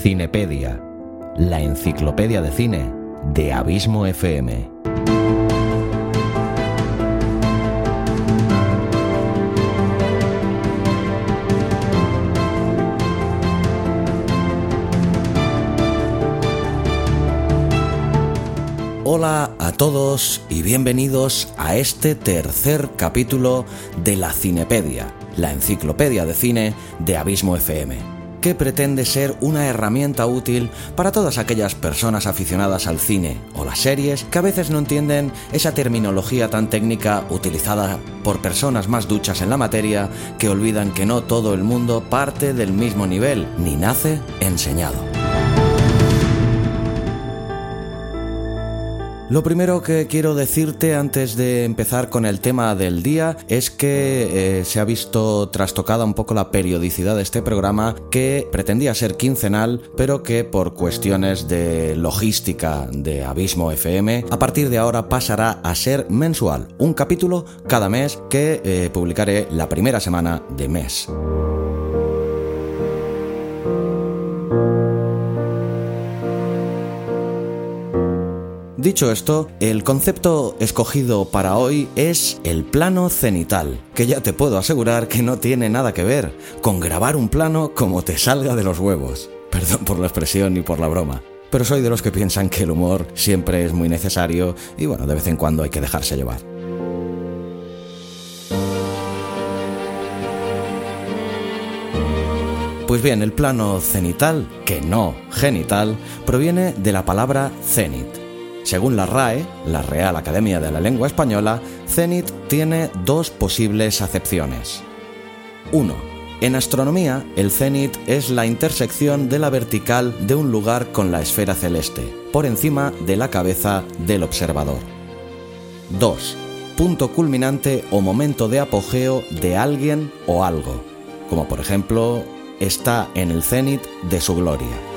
Cinepedia, la enciclopedia de cine de Abismo FM. Hola a todos y bienvenidos a este tercer capítulo de la Cinepedia, la enciclopedia de cine de Abismo FM que pretende ser una herramienta útil para todas aquellas personas aficionadas al cine o las series que a veces no entienden esa terminología tan técnica utilizada por personas más duchas en la materia que olvidan que no todo el mundo parte del mismo nivel ni nace enseñado. Lo primero que quiero decirte antes de empezar con el tema del día es que eh, se ha visto trastocada un poco la periodicidad de este programa que pretendía ser quincenal pero que por cuestiones de logística de Abismo FM a partir de ahora pasará a ser mensual, un capítulo cada mes que eh, publicaré la primera semana de mes. Dicho esto, el concepto escogido para hoy es el plano cenital, que ya te puedo asegurar que no tiene nada que ver con grabar un plano como te salga de los huevos. Perdón por la expresión y por la broma. Pero soy de los que piensan que el humor siempre es muy necesario y bueno, de vez en cuando hay que dejarse llevar. Pues bien, el plano cenital, que no genital, proviene de la palabra cenit, según la RAE, la Real Academia de la Lengua Española, cenit tiene dos posibles acepciones. 1. En astronomía, el cenit es la intersección de la vertical de un lugar con la esfera celeste, por encima de la cabeza del observador. 2. Punto culminante o momento de apogeo de alguien o algo, como por ejemplo está en el cenit de su gloria.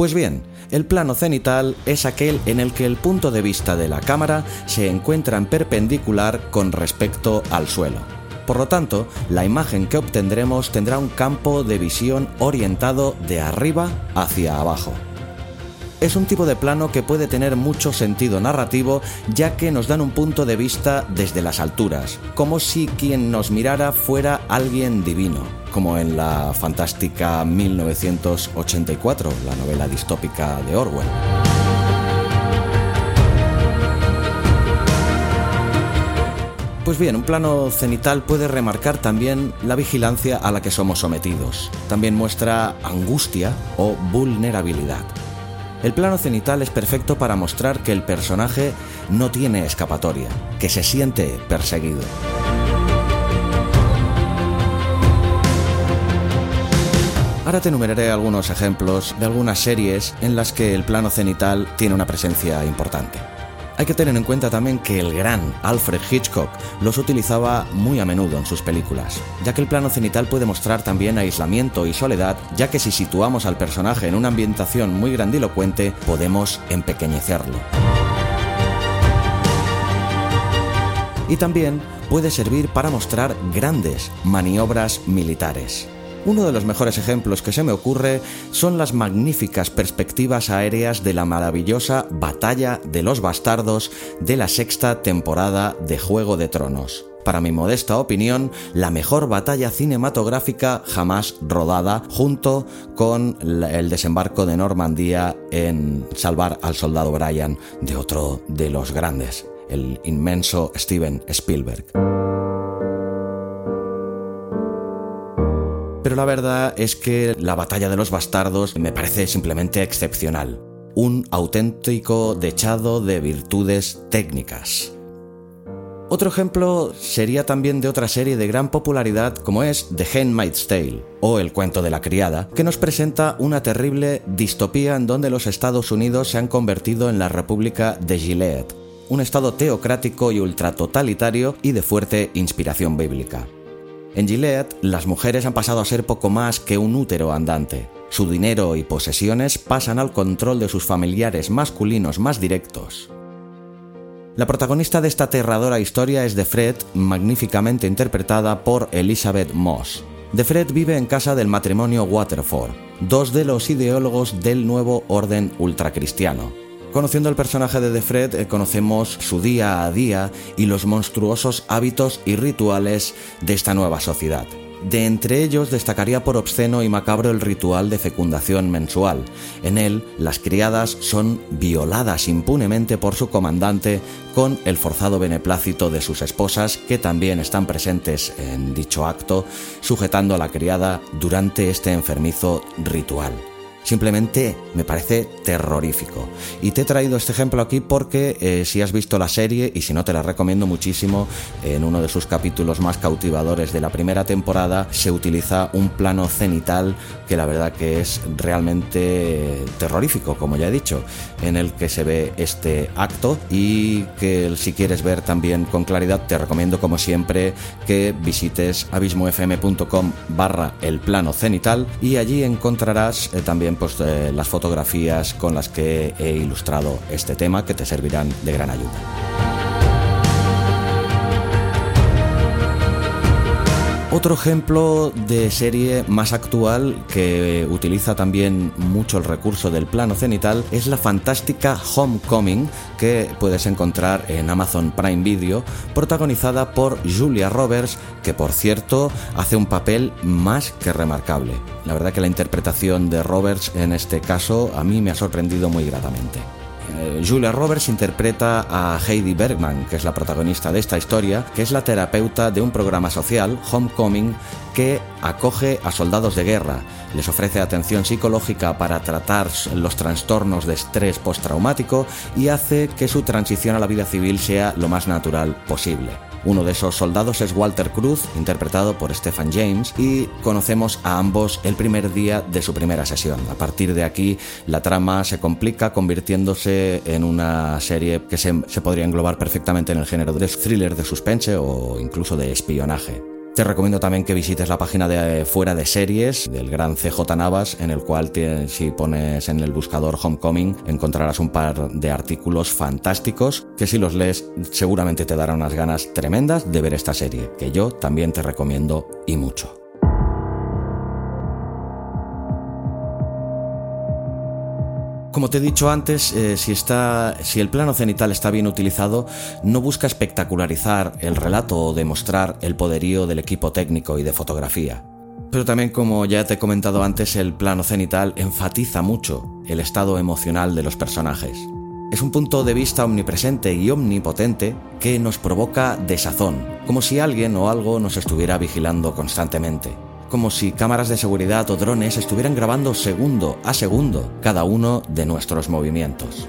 Pues bien, el plano cenital es aquel en el que el punto de vista de la cámara se encuentra en perpendicular con respecto al suelo. Por lo tanto, la imagen que obtendremos tendrá un campo de visión orientado de arriba hacia abajo. Es un tipo de plano que puede tener mucho sentido narrativo ya que nos dan un punto de vista desde las alturas, como si quien nos mirara fuera alguien divino como en la fantástica 1984, la novela distópica de Orwell. Pues bien, un plano cenital puede remarcar también la vigilancia a la que somos sometidos. También muestra angustia o vulnerabilidad. El plano cenital es perfecto para mostrar que el personaje no tiene escapatoria, que se siente perseguido. Ahora te enumeraré algunos ejemplos de algunas series en las que el plano cenital tiene una presencia importante. Hay que tener en cuenta también que el gran Alfred Hitchcock los utilizaba muy a menudo en sus películas, ya que el plano cenital puede mostrar también aislamiento y soledad, ya que si situamos al personaje en una ambientación muy grandilocuente, podemos empequeñecerlo. Y también puede servir para mostrar grandes maniobras militares. Uno de los mejores ejemplos que se me ocurre son las magníficas perspectivas aéreas de la maravillosa Batalla de los Bastardos de la sexta temporada de Juego de Tronos. Para mi modesta opinión, la mejor batalla cinematográfica jamás rodada, junto con el desembarco de Normandía en Salvar al Soldado Brian de otro de los grandes, el inmenso Steven Spielberg. Pero la verdad es que la batalla de los bastardos me parece simplemente excepcional. Un auténtico dechado de virtudes técnicas. Otro ejemplo sería también de otra serie de gran popularidad como es The Handmaid's Tale o El cuento de la criada, que nos presenta una terrible distopía en donde los Estados Unidos se han convertido en la República de Gilead, un estado teocrático y ultratotalitario y de fuerte inspiración bíblica. En Gilead, las mujeres han pasado a ser poco más que un útero andante. Su dinero y posesiones pasan al control de sus familiares masculinos más directos. La protagonista de esta aterradora historia es Fred, magníficamente interpretada por Elizabeth Moss. Fred vive en casa del matrimonio Waterford, dos de los ideólogos del nuevo orden ultracristiano. Conociendo el personaje de Fred, eh, conocemos su día a día y los monstruosos hábitos y rituales de esta nueva sociedad. De entre ellos destacaría por obsceno y macabro el ritual de fecundación mensual. En él, las criadas son violadas impunemente por su comandante con el forzado beneplácito de sus esposas que también están presentes en dicho acto, sujetando a la criada durante este enfermizo ritual. Simplemente me parece terrorífico. Y te he traído este ejemplo aquí porque eh, si has visto la serie, y si no te la recomiendo muchísimo, en uno de sus capítulos más cautivadores de la primera temporada se utiliza un plano cenital que la verdad que es realmente terrorífico, como ya he dicho, en el que se ve este acto y que si quieres ver también con claridad te recomiendo como siempre que visites abismofm.com barra el plano cenital y allí encontrarás eh, también pues, eh, las fotografías con las que he ilustrado este tema que te servirán de gran ayuda. Otro ejemplo de serie más actual que utiliza también mucho el recurso del plano cenital es la fantástica Homecoming que puedes encontrar en Amazon Prime Video, protagonizada por Julia Roberts, que por cierto hace un papel más que remarcable. La verdad que la interpretación de Roberts en este caso a mí me ha sorprendido muy gratamente. Eh, Julia Roberts interpreta a Heidi Bergman, que es la protagonista de esta historia, que es la terapeuta de un programa social, Homecoming, que acoge a soldados de guerra, les ofrece atención psicológica para tratar los trastornos de estrés postraumático y hace que su transición a la vida civil sea lo más natural posible. Uno de esos soldados es Walter Cruz, interpretado por Stephen James, y conocemos a ambos el primer día de su primera sesión. A partir de aquí, la trama se complica convirtiéndose en una serie que se, podría englobar perfectamente en el género de thriller de suspense o incluso de espionaje. Te recomiendo también que visites la página de fuera de series del gran CJ Navas, en el cual si pones en el buscador Homecoming encontrarás un par de artículos fantásticos que si los lees seguramente te darán unas ganas tremendas de ver esta serie, que yo también te recomiendo y mucho. Como te he dicho antes, eh, si, el plano cenital está bien utilizado, no busca espectacularizar el relato o demostrar el poderío del equipo técnico y de fotografía. Pero también, como ya te he comentado antes, el plano cenital enfatiza mucho el estado emocional de los personajes. Es un punto de vista omnipresente y omnipotente que nos provoca desazón, como si alguien o algo nos estuviera vigilando constantemente como si cámaras de seguridad o drones estuvieran grabando segundo a segundo cada uno de nuestros movimientos.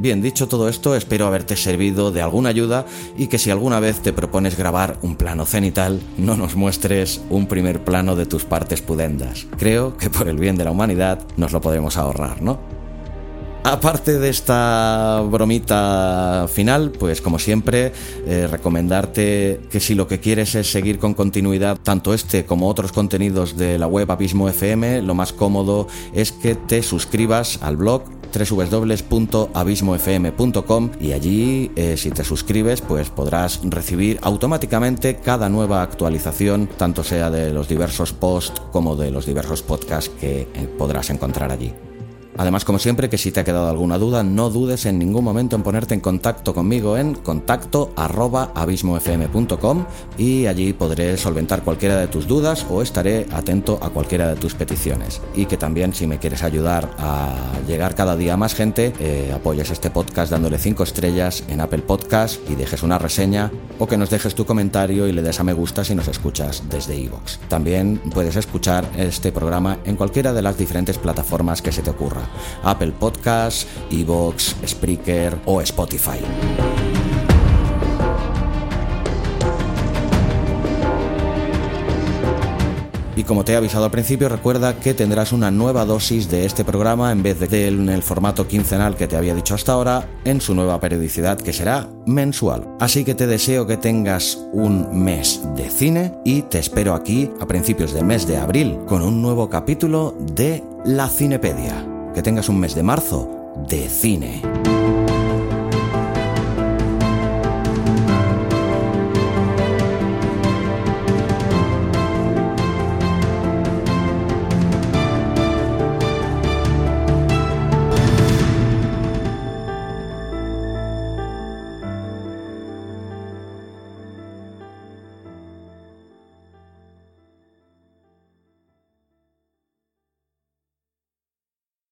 Bien, dicho todo esto, espero haberte servido de alguna ayuda y que si alguna vez te propones grabar un plano cenital, no nos muestres un primer plano de tus partes pudendas. Creo que por el bien de la humanidad nos lo podemos ahorrar, ¿no? Aparte de esta bromita final, pues como siempre, eh, recomendarte que si lo que quieres es seguir con continuidad tanto este como otros contenidos de la web Abismo FM, lo más cómodo es que te suscribas al blog www.abismofm.com y allí eh, si te suscribes pues podrás recibir automáticamente cada nueva actualización tanto sea de los diversos posts como de los diversos podcasts que eh, podrás encontrar allí. Además, como siempre, que si te ha quedado alguna duda, no dudes en ningún momento en ponerte en contacto conmigo en contacto abismofm.com y allí podré solventar cualquiera de tus dudas o estaré atento a cualquiera de tus peticiones. Y que también si me quieres ayudar a llegar cada día a más gente, eh, apoyes este podcast dándole 5 estrellas en Apple Podcast y dejes una reseña o que nos dejes tu comentario y le des a me gusta si nos escuchas desde iVoox. También puedes escuchar este programa en cualquiera de las diferentes plataformas que se te ocurra. Apple Podcasts, Evox, Spreaker o Spotify. Y como te he avisado al principio, recuerda que tendrás una nueva dosis de este programa en vez de en el formato quincenal que te había dicho hasta ahora, en su nueva periodicidad que será mensual. Así que te deseo que tengas un mes de cine y te espero aquí a principios del mes de abril con un nuevo capítulo de La Cinepedia. Que tengas un mes de marzo de cine.